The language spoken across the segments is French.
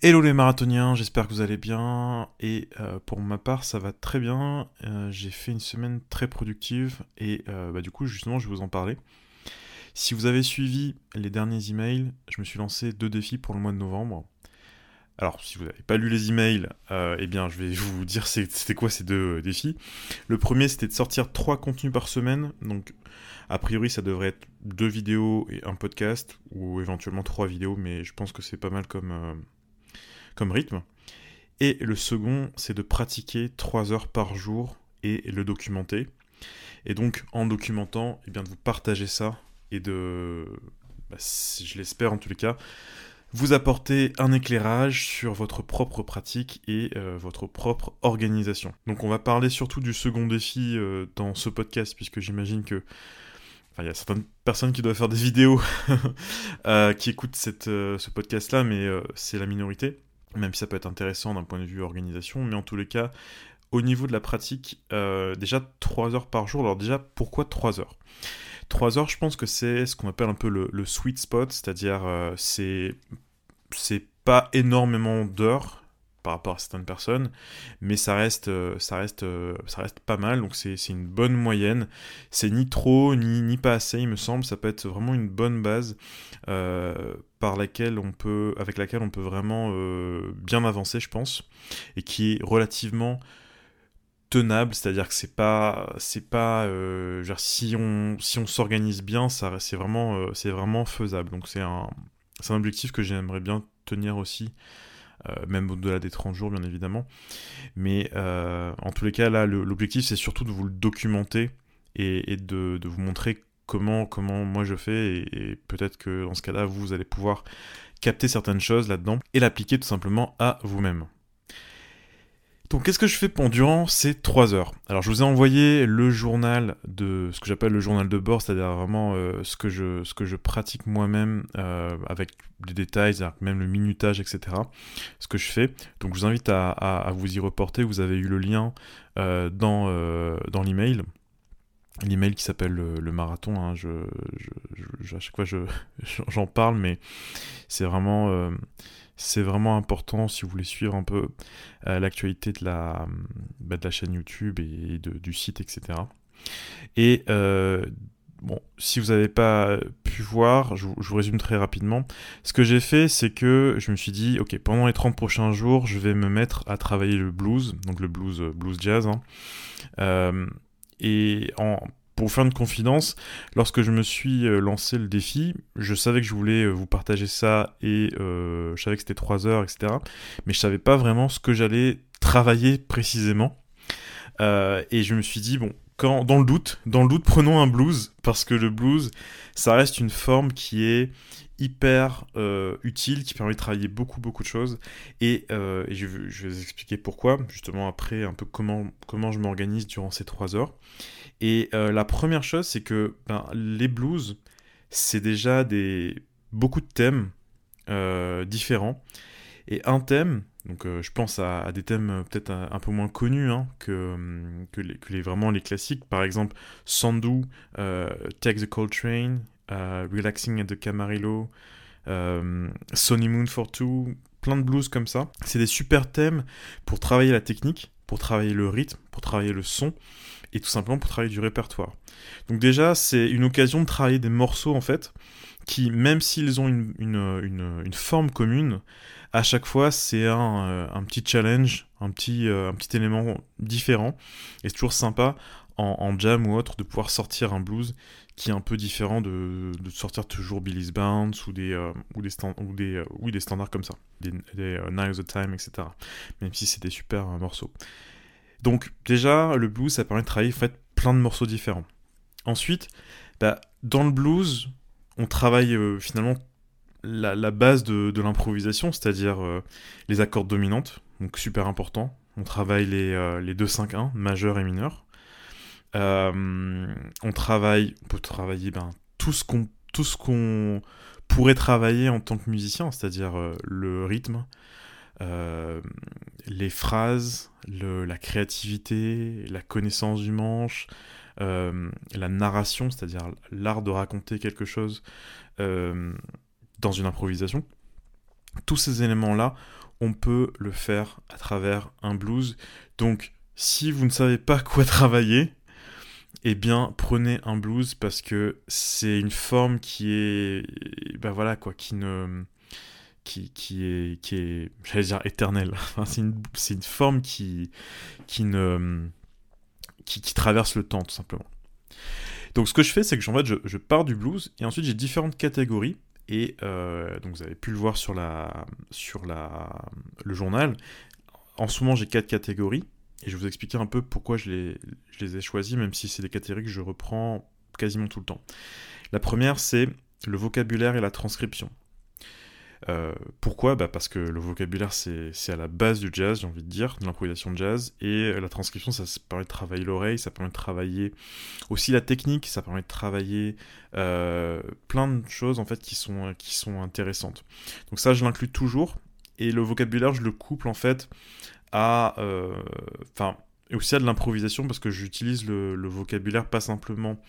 Hello les marathoniens, j'espère que vous allez bien. Et euh, pour ma part, ça va très bien. Euh, j'ai fait une semaine très productive et euh, bah, du coup, justement, je vais vous en parler. Si vous avez suivi les derniers emails, je me suis lancé deux défis pour le mois de novembre. Alors, si vous n'avez pas lu les emails, eh bien, je vais vous dire c'était quoi ces deux défis. Le premier, c'était de sortir trois contenus par semaine. Donc, a priori, ça devrait être deux vidéos et un podcast, ou éventuellement trois vidéos, mais je pense que c'est pas mal comme comme rythme. Et le second, c'est de pratiquer 3 heures par jour et le documenter. Et donc, en documentant, et eh bien, de vous partager ça et de, bah, je l'espère en tous les cas, vous apporter un éclairage sur votre propre pratique et euh, votre propre organisation. Donc on va parler surtout du second défi euh, dans ce podcast, puisque j'imagine que il y a certaines personnes qui doivent faire des vidéos euh, qui écoutent cette, ce podcast-là, mais c'est la minorité même si ça peut être intéressant d'un point de vue organisation, mais en tous les cas, au niveau de la pratique, euh, déjà 3 heures par jour. Alors déjà, pourquoi 3 heures? 3 heures, je pense que c'est ce qu'on appelle un peu le, sweet spot, c'est-à-dire euh, c'est c'est pas énormément d'heures par rapport à certaines personnes, mais ça reste, euh, ça reste, ça reste pas mal, donc c'est une bonne moyenne. C'est ni trop, ni, ni pas assez, il me semble, ça peut être vraiment une bonne base par laquelle on peut, avec laquelle on peut vraiment euh, bien avancer, je pense, et qui est relativement tenable, c'est-à-dire que c'est pas, c'est pas, euh, genre, si on, si on s'organise bien, ça, c'est vraiment, euh, c'est vraiment faisable. Donc c'est un, c'est un objectif que j'aimerais bien tenir aussi. Même au-delà des 30 jours bien évidemment mais en tous les cas là l'objectif c'est surtout de vous le documenter et, de, vous montrer comment, comment moi je fais, et, peut-être que dans ce cas-là, vous allez pouvoir capter certaines choses là-dedans et l'appliquer tout simplement à vous-même. Donc qu'est-ce que je fais pendant ces 3 heures? Alors je vous ai envoyé le journal de ce que j'appelle le journal de bord, c'est-à-dire vraiment euh, ce, que je, ce que je pratique moi-même euh, avec des détails, même le minutage, etc. Ce que je fais. Donc je vous invite à, vous y reporter, vous avez eu le lien euh, dans, dans l'email l'email qui s'appelle le, marathon. Hein, je, à chaque fois, j'en parle, mais c'est vraiment, euh, c'est vraiment important si vous voulez suivre un peu euh, l'actualité de la, bah, de la chaîne YouTube et du site, etc. Et euh, bon, si vous n'avez pas pu voir, je, vous résume très rapidement. Ce que j'ai fait, c'est que je me suis dit, ok, pendant les 30 prochains jours, je vais me mettre à travailler le blues, donc le blues, blues jazz. Hein. Et en, pour faire une confidence, lorsque je me suis euh, lancé le défi, je savais que je voulais euh, vous partager ça et euh, je savais que c'était 3 heures, etc. Mais je savais pas vraiment ce que j'allais travailler précisément. et je me suis dit, bon, quand, dans le doute, prenons un blues, parce que le blues, ça reste une forme qui est hyper utile, qui permet de travailler beaucoup beaucoup de choses. Et, je, je, vais vous expliquer pourquoi, justement après un peu comment, comment je m'organise durant ces trois heures. Et euh, la première chose, c'est que ben, les blues, c'est déjà des beaucoup de thèmes euh, différents. Et un thème, donc euh, je pense à, des thèmes peut-être un, peu moins connus hein, que, que, les, vraiment les classiques. Par exemple, Sandu, Take the Cold Train, Relaxing at the Camarillo, Sonny Moon for Two, plein de blues comme ça. C'est des super thèmes pour travailler la technique, pour travailler le rythme, pour travailler le son et tout simplement pour travailler du répertoire. Donc déjà, c'est une occasion de travailler des morceaux en fait qui, même s'ils ont une, une, une, forme commune, à chaque fois c'est un, euh, un, petit challenge, un petit, euh, un petit élément différent. Et c'est toujours sympa en, jam ou autre de pouvoir sortir un blues qui est un peu différent de, sortir toujours Billy's Bounce ou des, euh, ou des, ou des, oui, des standards comme ça, des, des Nine of the Time, etc. Même si c'est des super morceaux. Donc déjà, le blues, ça permet de travailler en fait, plein de morceaux différents. Ensuite, bah, dans le blues, on travaille euh, finalement la, base de, l'improvisation, c'est-à-dire euh, les accords dominantes, donc super important. On travaille les, euh, les 2-5-1, majeur et mineur. On travaille, on peut travailler ben, tout ce qu'on pourrait travailler en tant que musicien, c'est-à-dire le rythme, euh, les phrases, la créativité, la connaissance du manche, euh, la narration, c'est-à-dire l'art de raconter quelque chose euh, dans une improvisation. Tous ces éléments-là, on peut le faire à travers un blues. Donc, si vous ne savez pas quoi travailler, eh bien, prenez un blues parce que c'est une forme qui est, ben voilà quoi, qui ne, qui, qui est, j'allais dire éternelle. c'est une, une, forme qui, qui ne, qui, qui, traverse le temps tout simplement. Donc, ce que je fais, c'est que en fait, je, je pars du blues et ensuite j'ai différentes catégories et euh, donc vous avez pu le voir sur, la, sur la, le journal. En ce moment, j'ai quatre catégories. Et je vais vous expliquer un peu pourquoi je les, ai choisis, même si c'est des catégories que je reprends quasiment tout le temps. La première, c'est le vocabulaire et la transcription. Euh, pourquoi? Bah Parce que le vocabulaire, c'est à la base du jazz, j'ai envie de dire, de l'improvisation de jazz. Et la transcription, ça, permet de travailler l'oreille, ça permet de travailler aussi la technique, ça permet de travailler euh, plein de choses en fait qui sont, qui sont intéressantes. Donc ça, je l'inclus toujours. Et le vocabulaire, je le couple en fait à... Euh, enfin, et aussi à de l'improvisation parce que j'utilise le, vocabulaire pas simplement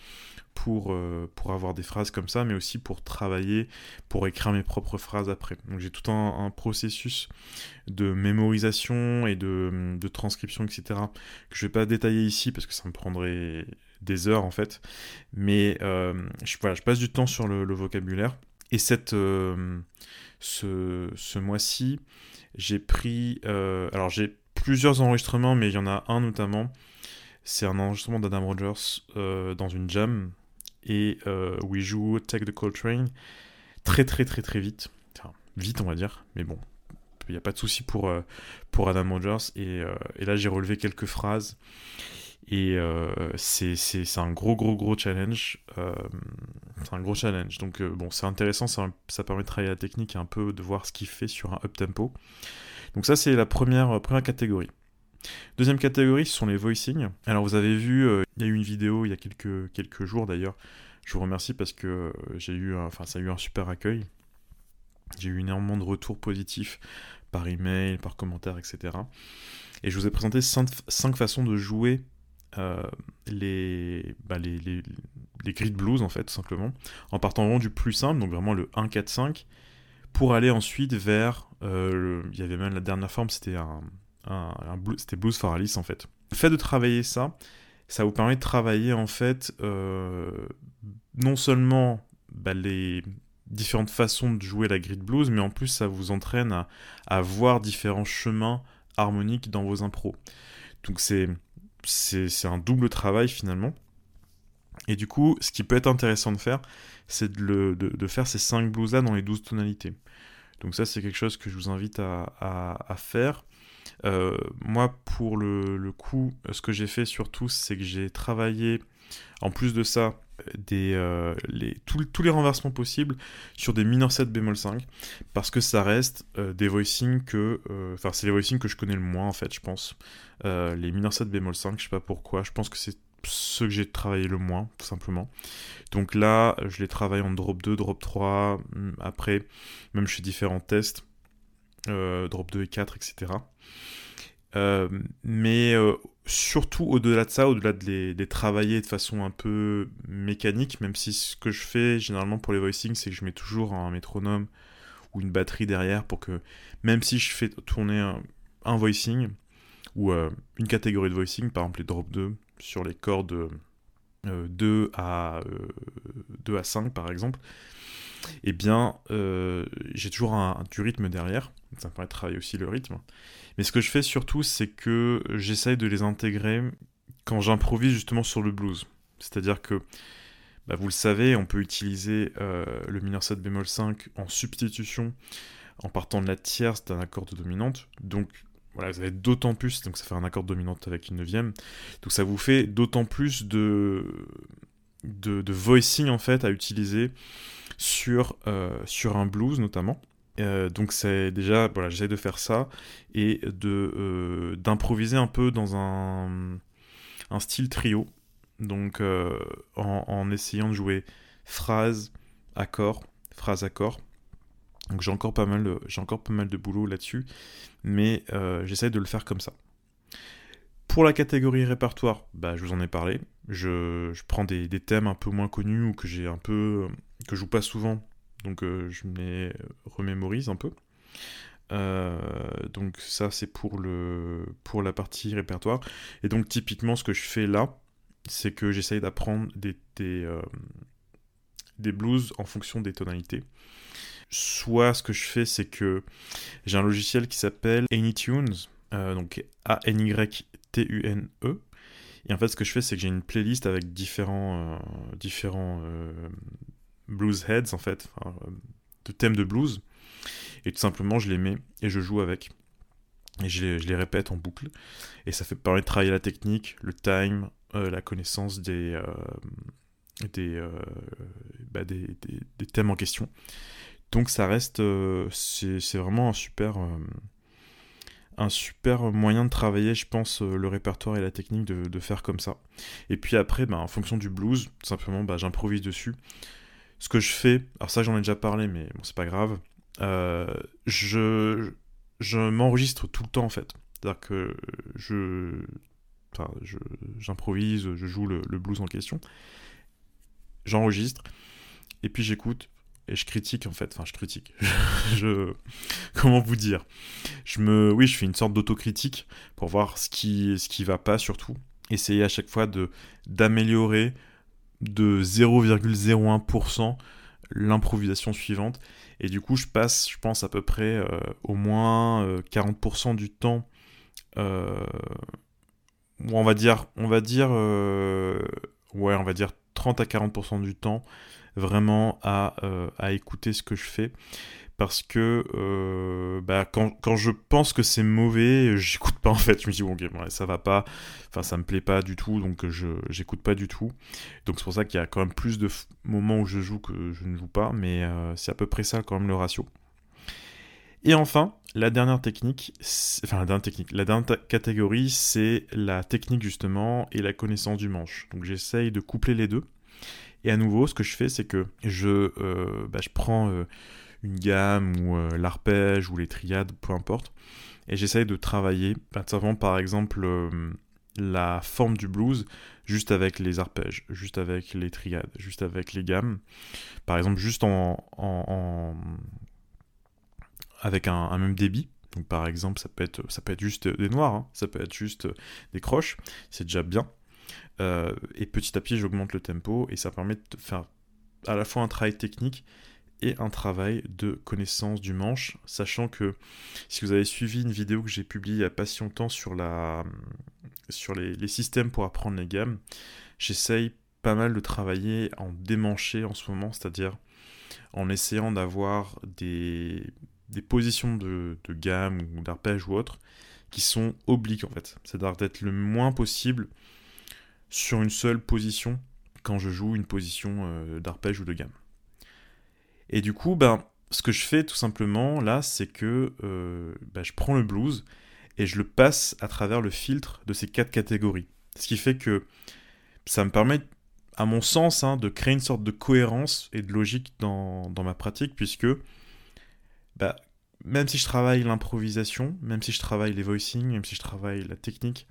pour, euh, pour avoir des phrases comme ça, mais aussi pour travailler, pour écrire mes propres phrases après. Donc j'ai tout un, processus de mémorisation et de, transcription, etc., que je vais pas détailler ici parce que ça me prendrait des heures en fait. Mais euh, je, voilà, je passe du temps sur le vocabulaire. Et cette, euh, ce, ce mois-ci, j'ai pris... Euh, alors j'ai plusieurs enregistrements, mais il y en a un notamment. C'est un enregistrement d'Adam Rogers euh, dans une jam et où il joue Take the Coltrane très très très très vite. Enfin, vite on va dire, mais bon, il n'y a pas de souci pour, pour Adam Rogers. Et, et là j'ai relevé quelques phrases. Et euh, c'est un gros gros gros challenge. Euh, c'est un gros challenge. Donc bon, c'est intéressant, ça, ça, permet de travailler la technique et un peu de voir ce qu'il fait sur un up-tempo. Donc ça c'est la première, première catégorie. Deuxième catégorie, ce sont les voicings. Alors vous avez vu, euh, il y a eu une vidéo il y a quelques, quelques jours d'ailleurs. Je vous remercie parce que euh, j'ai eu, enfin ça a eu un super accueil. J'ai eu énormément de retours positifs par email, par commentaire, etc. Et je vous ai présenté 5 façons de jouer euh, les, bah, les, les, les grid blues en fait, tout simplement, en partant vraiment du plus simple, donc vraiment le 1-4-5, pour aller ensuite vers, euh, il y avait même la dernière forme, c'était un, un, c'était Blues for Alice en fait. Le fait de travailler ça, ça vous permet de travailler en fait euh, non seulement bah, les différentes façons de jouer la grid blues, mais en plus ça vous entraîne à, à voir différents chemins harmoniques dans vos impros. Donc c'est c'est un double travail finalement. Et du coup, ce qui peut être intéressant de faire, c'est de, faire ces 5 blues dans les 12 tonalités. Donc ça, c'est quelque chose que je vous invite à, faire. Euh, moi, pour le, coup, ce que j'ai fait surtout, c'est que j'ai travaillé, en plus de ça, euh, tous les renversements possibles sur des minor 7 bémol 5 parce que ça reste euh, des voicings que euh, enfin c'est les voicings que je connais le moins en fait je pense. Les minor 7 bémol 5 je sais pas pourquoi je pense que c'est ceux que j'ai travaillé le moins tout simplement. Donc là je les travaille en drop 2 drop 3 hum, après même chez différents tests drop 2 et 4 etc euh, mais euh, surtout au-delà de ça, au-delà de les, travailler de façon un peu mécanique, même si ce que je fais généralement pour les voicings, c'est que je mets toujours un métronome ou une batterie derrière pour que même si je fais tourner un, un voicing ou euh, une catégorie de voicing, par exemple les drop 2 sur les cordes 2 à 2 à 5 par exemple, eh bien j'ai toujours du rythme derrière, ça me permet de travailler aussi le rythme. Mais ce que je fais surtout, c'est que j'essaye de les intégrer quand j'improvise justement sur le blues. C'est-à-dire que, bah, vous le savez, on peut utiliser euh, le mineur 7 bémol 5 en substitution en partant de la tierce d'un accord de dominante. Donc voilà, vous avez d'autant plus, donc ça fait un accord dominante avec une neuvième. Donc ça vous fait d'autant plus de, de, voicing en fait à utiliser sur, euh, sur un blues notamment. Euh, donc c'est déjà, voilà, j'essaie de faire ça et de euh, d'improviser un peu dans un, un style trio. Donc en, essayant de jouer phrase, accord, phrase, accord. Donc j'ai encore pas mal j'ai encore pas mal de boulot là-dessus, mais j'essaie de le faire comme ça. Pour la catégorie répertoire, bah, je vous en ai parlé. Je, je prends des, des, thèmes un peu moins connus ou que j'ai un peu que je joue pas souvent donc euh, je me les remémorise un peu. donc ça c'est pour, le, pour la partie répertoire. Et donc typiquement ce que je fais là, c'est que j'essaye d'apprendre des, des, des, blues en fonction des tonalités. Soit ce que je fais c'est que j'ai un logiciel qui s'appelle AnyTunes, donc A-N-Y-T-U-N-E. Et en fait ce que je fais c'est que j'ai une playlist avec différents, différents blues heads en fait, de thèmes de blues. Et tout simplement, je les mets et je joue avec. Et je les, répète en boucle. Et ça fait permettre de travailler la technique, le time, euh, la connaissance des, euh, euh, bah, des, des, des, thèmes en question. Donc ça reste, c'est vraiment un super, un super moyen de travailler, je pense, le répertoire et la technique de, faire comme ça. Et puis après, bah, en fonction du blues, simplement, bah, j'improvise dessus. Ce que je fais, alors ça j'en ai déjà parlé, mais bon, c'est pas grave. Euh, je, m'enregistre tout le temps en fait. C'est-à-dire que je, j'improvise, je, joue le, blues en question, j'enregistre et puis j'écoute et je critique en fait. Enfin, je critique. je, comment vous dire? Je me, oui, je fais une sorte d'autocritique pour voir ce qui, ce qui va pas surtout. Essayer à chaque fois de d'améliorer de 0,01% l'improvisation suivante. Et du coup, je passe, je pense, à peu près euh, au moins 40% euh, du temps. Euh, on va dire, on va dire, ouais, on va dire 30 à 40% du temps vraiment à, à écouter ce que je fais parce que euh, bah, quand, je pense que c'est mauvais, j'écoute pas en fait. Je me dis, bon, ok, ça va pas, enfin, ça me plaît pas du tout, donc je j'écoute pas du tout. Donc c'est pour ça qu'il y a quand même plus de moments où je joue que je ne joue pas, mais euh, c'est à peu près ça quand même le ratio. Et enfin, la dernière technique, enfin la dernière technique, la dernière catégorie, c'est la technique justement et la connaissance du manche. Donc j'essaye de coupler les deux. Et à nouveau, ce que je fais, c'est que je, euh, bah, je prends une gamme ou euh, l'arpège ou les triades, peu importe. Et j'essaye de travailler, simplement par exemple euh, la forme du blues juste avec les arpèges, juste avec les triades, juste avec les gammes. Par exemple, juste en, avec un, même débit. Par exemple, ça peut être, ça peut être juste des noirs, hein. ça peut être juste des croches, c'est déjà bien. Euh, et petit à petit, j'augmente le tempo et ça permet de faire à la fois un travail technique et un travail de connaissance du manche, sachant que si vous avez suivi une vidéo que j'ai publiée il n'y a pas si longtemps sur, la, sur les, systèmes pour apprendre les gammes, j'essaye pas mal de travailler en démanché en ce moment, c'est-à-dire en essayant d'avoir des, des positions de, gamme ou d'arpège ou autre qui sont obliques en fait, c'est-à-dire d'être le moins possible sur une seule position quand je joue une position euh, d'arpège ou de gamme. Et du coup, ben, ce que je fais tout simplement là, c'est que euh, ben, je prends le blues et je le passe à travers le filtre de ces quatre catégories. Ce qui fait que ça me permet, à mon sens, hein, de créer une sorte de cohérence et de logique dans, ma pratique, puisque ben, même si je travaille l'improvisation, même si je travaille les voicing, même si je travaille la technique,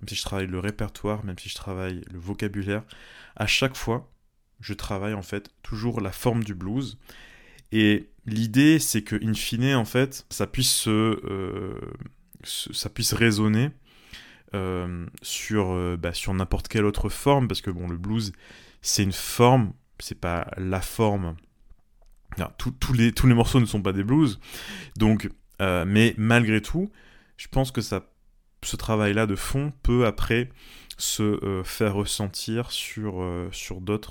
même si je travaille le répertoire, même si je travaille le vocabulaire, à chaque fois, je travaille en fait toujours la forme du blues. Et l'idée, c'est que, in fine, en fait, ça puisse euh, ça puisse résonner euh, sur, euh, bah, sur n'importe quelle autre forme, parce que bon, le blues, c'est une forme, c'est pas la forme. Tous, les, morceaux ne sont pas des blues, donc, mais malgré tout, je pense que ça, ce travail-là de fond peut après se euh, faire ressentir sur, euh,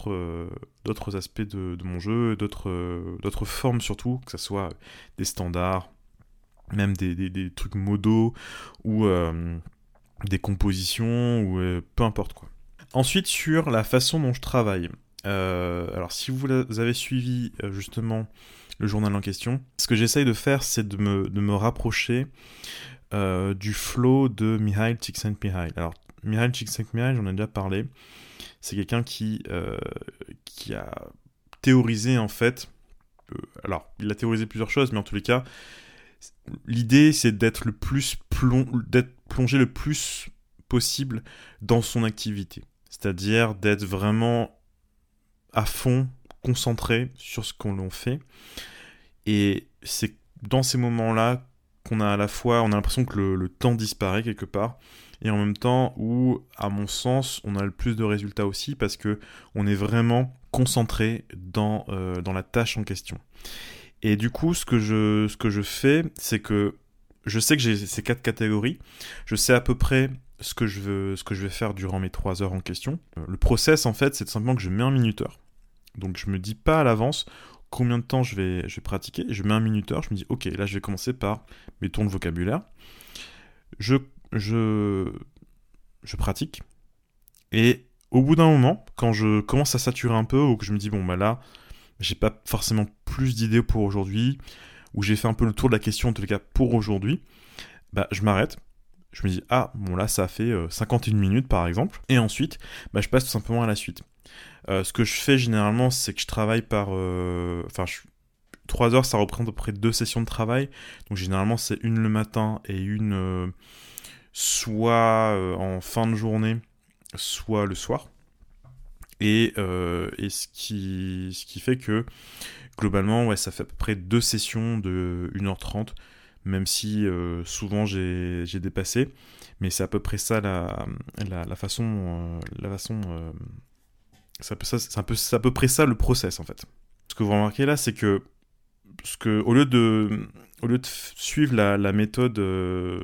euh, d'autres aspects de, mon jeu, d'autres formes surtout, que ce soit des standards, même des, des, trucs modaux ou des compositions, ou peu importe quoi. Ensuite, sur la façon dont je travaille. Alors, si vous avez suivi justement le journal en question, ce que j'essaye de faire, c'est de me, rapprocher du flow de Mihail Csikszentmihalyi. Alors, Mihail Csikszentmihalyi, j'en ai déjà parlé. C'est quelqu'un qui, euh, a théorisé en fait. Euh, alors, il a théorisé plusieurs choses, mais en tous les cas, l'idée c'est d'être le plus plong... d'être plongé le plus possible dans son activité. C'est-à-dire d'être vraiment à fond, concentré sur ce qu'on fait. Et c'est dans ces moments-là qu'on a à la fois, on a l'impression que le, temps disparaît quelque part, et en même temps où, à mon sens, on a le plus de résultats aussi parce que on est vraiment concentré dans, euh, dans la tâche en question. Et du coup, ce que je, ce que je fais, c'est que je sais que j'ai ces quatre catégories, je sais à peu près ce que je veux, ce que je vais faire durant mes trois heures en question. Euh, le process, en fait, c'est simplement que je mets un minuteur. Donc je me dis pas à l'avance combien de temps je vais, pratiquer. Je mets un minuteur, je me dis, ok, là je vais commencer par mes tours de vocabulaire. Je, je, je pratique. Et au bout d'un moment, quand je commence à saturer un peu, ou que je me dis, bon, bah là, j'ai pas forcément plus d'idées pour aujourd'hui, ou j'ai fait un peu le tour de la question, en tout cas pour aujourd'hui, bah je m'arrête. Je me dis, ah, bon là, ça fait 51 euh, minutes par exemple. Et ensuite, bah, je passe tout simplement à la suite. Euh, ce que je fais généralement, c'est que je travaille par. Euh, enfin, 3 heures, ça représente à peu près deux sessions de travail. Donc généralement, c'est une le matin et une euh, soit en fin de journée, soit le soir. Et, ce, qui, ce qui fait que globalement, ouais, ça fait à peu près deux sessions de 1h30, même si souvent j'ai dépassé. Mais c'est à peu près ça la façon, la façon c'est à, peu, peu près ça le process en fait. Ce que vous remarquez là, c'est que, ce que au, lieu de, au lieu de suivre la, méthode euh,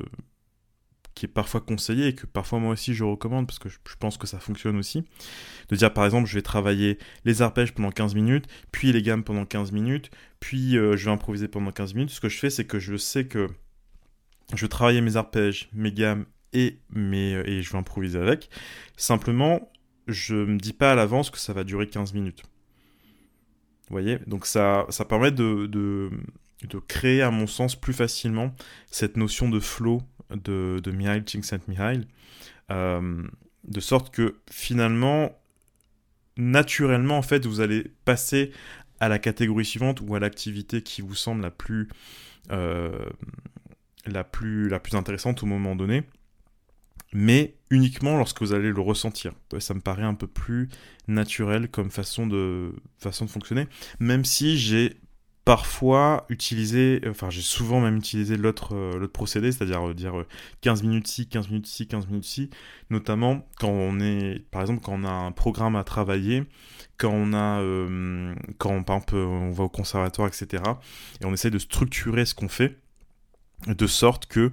qui est parfois conseillée et que parfois moi aussi je recommande parce que je, pense que ça fonctionne aussi, de dire par exemple je vais travailler les arpèges pendant 15 minutes, puis les gammes pendant 15 minutes, puis euh, je vais improviser pendant 15 minutes. Ce que je fais, c'est que je sais que je vais travailler mes arpèges, mes gammes et, mes, et je vais improviser avec. Simplement, je me dis pas à l'avance que ça va durer 15 minutes. Vous voyez? Donc ça, ça permet de, de, créer, à mon sens, plus facilement cette notion de flow de, de Mihail Csikszentmihalyi, euh, de sorte que finalement, naturellement, en fait, vous allez passer à la catégorie suivante ou à l'activité qui vous semble la plus, euh, la plus, la plus intéressante au moment donné mais uniquement lorsque vous allez le ressentir. Ça me paraît un peu plus naturel comme façon de, façon de fonctionner, même si j'ai parfois utilisé, enfin j'ai souvent même utilisé l'autre euh, procédé, c'est-à-dire euh, dire 15 euh, minutes ci, 15 minutes ci, 15 minutes ci, notamment quand on est, par exemple, quand on a un programme à travailler, quand on a, quand par exemple on va au conservatoire, etc., et on essaie de structurer ce qu'on fait, de sorte que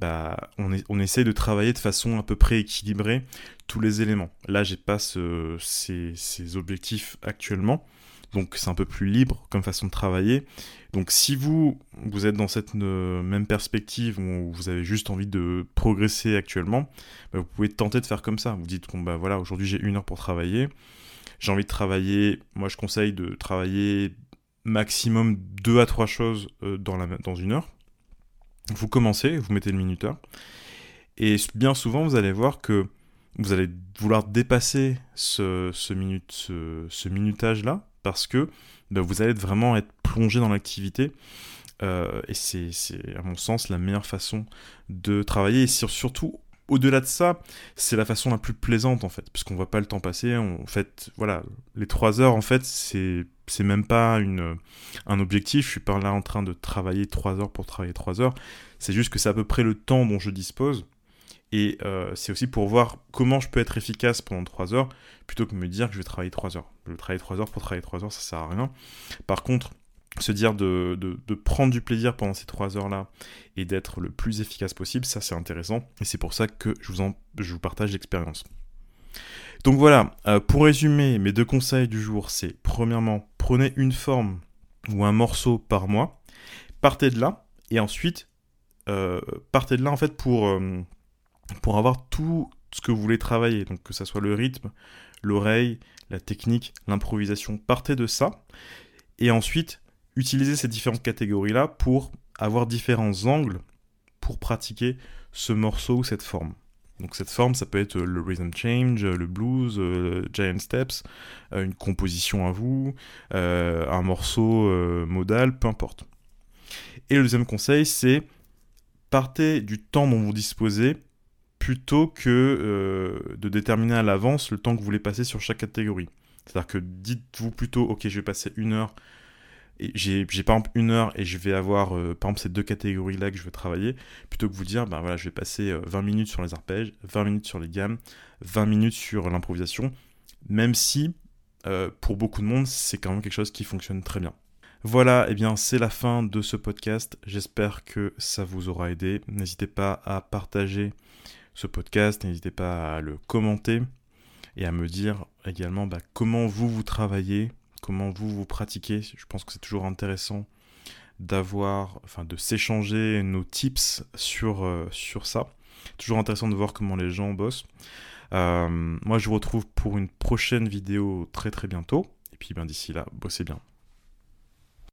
bah, on, on essaie de travailler de façon à peu près équilibrée tous les éléments. Là, j'ai pas ces, objectifs actuellement, donc c'est un peu plus libre comme façon de travailler. Donc si vous, vous êtes dans cette euh, même perspective où vous avez juste envie de progresser actuellement, bah, vous pouvez tenter de faire comme ça. Vous dites, bon bah voilà, aujourd'hui j'ai une heure pour travailler, j'ai envie de travailler, moi je conseille de travailler maximum deux à trois choses euh, dans une heure vous commencez, vous mettez le minuteur, et bien souvent vous allez voir que vous allez vouloir dépasser ce, ce, minutage-là, parce que ben, vous allez vraiment être plongé dans l'activité. Euh, et c'est, à mon sens, la meilleure façon de travailler. Et surtout, au-delà de ça, c'est la façon la plus plaisante, en fait, puisqu'on ne voit pas le temps passer. En fait, voilà, les trois heures, en fait, c'est c'est même pas une, un objectif, je suis pas là en train de travailler 3 heures pour travailler 3 heures, c'est juste que c'est à peu près le temps dont je dispose, et euh, c'est aussi pour voir comment je peux être efficace pendant 3 heures, plutôt que me dire que je vais travailler 3 heures. Je vais travailler 3 heures pour travailler 3 heures, ça sert à rien. Par contre, se dire de, de, prendre du plaisir pendant ces 3 heures-là et d'être le plus efficace possible, ça c'est intéressant, et c'est pour ça que je vous, en, je vous partage l'expérience. Donc voilà, euh, pour résumer, mes deux conseils du jour, c'est premièrement, prenez une forme ou un morceau par mois, partez de là, et ensuite, euh, partez de là en fait pour, euh, pour avoir tout ce que vous voulez travailler, donc que ce soit le rythme, l'oreille, la technique, l'improvisation, partez de ça, et ensuite, utilisez ces différentes catégories-là pour avoir différents angles pour pratiquer ce morceau ou cette forme. Donc cette forme, ça peut être le rhythm change, le blues, euh, giant steps, euh, une composition à vous, euh, un morceau modal, peu importe. Et le deuxième conseil, c'est partez du temps dont vous disposez plutôt que de déterminer à l'avance le temps que vous voulez passer sur chaque catégorie. C'est-à-dire que dites-vous plutôt, ok, je vais passer une heure j'ai par exemple une heure et je vais avoir euh, par exemple ces deux catégories là que je veux travailler plutôt que vous dire ben voilà je vais passer 20 euh, minutes sur les arpèges 20 minutes sur les gammes 20 minutes sur l'improvisation même si euh, pour beaucoup de monde c'est quand même quelque chose qui fonctionne très bien voilà, et eh bien c'est la fin de ce podcast. J'espère que ça vous aura aidé. N'hésitez pas à partager ce podcast, n'hésitez pas à le commenter et à me dire également bah, comment vous vous travaillez, comment vous vous pratiquez. Je pense que c'est toujours intéressant d'avoir, enfin de s'échanger nos tips sur, euh, sur ça. Toujours intéressant de voir comment les gens bossent. Euh, moi je vous retrouve pour une prochaine vidéo très très bientôt. Et puis ben, d'ici là, bossez bien.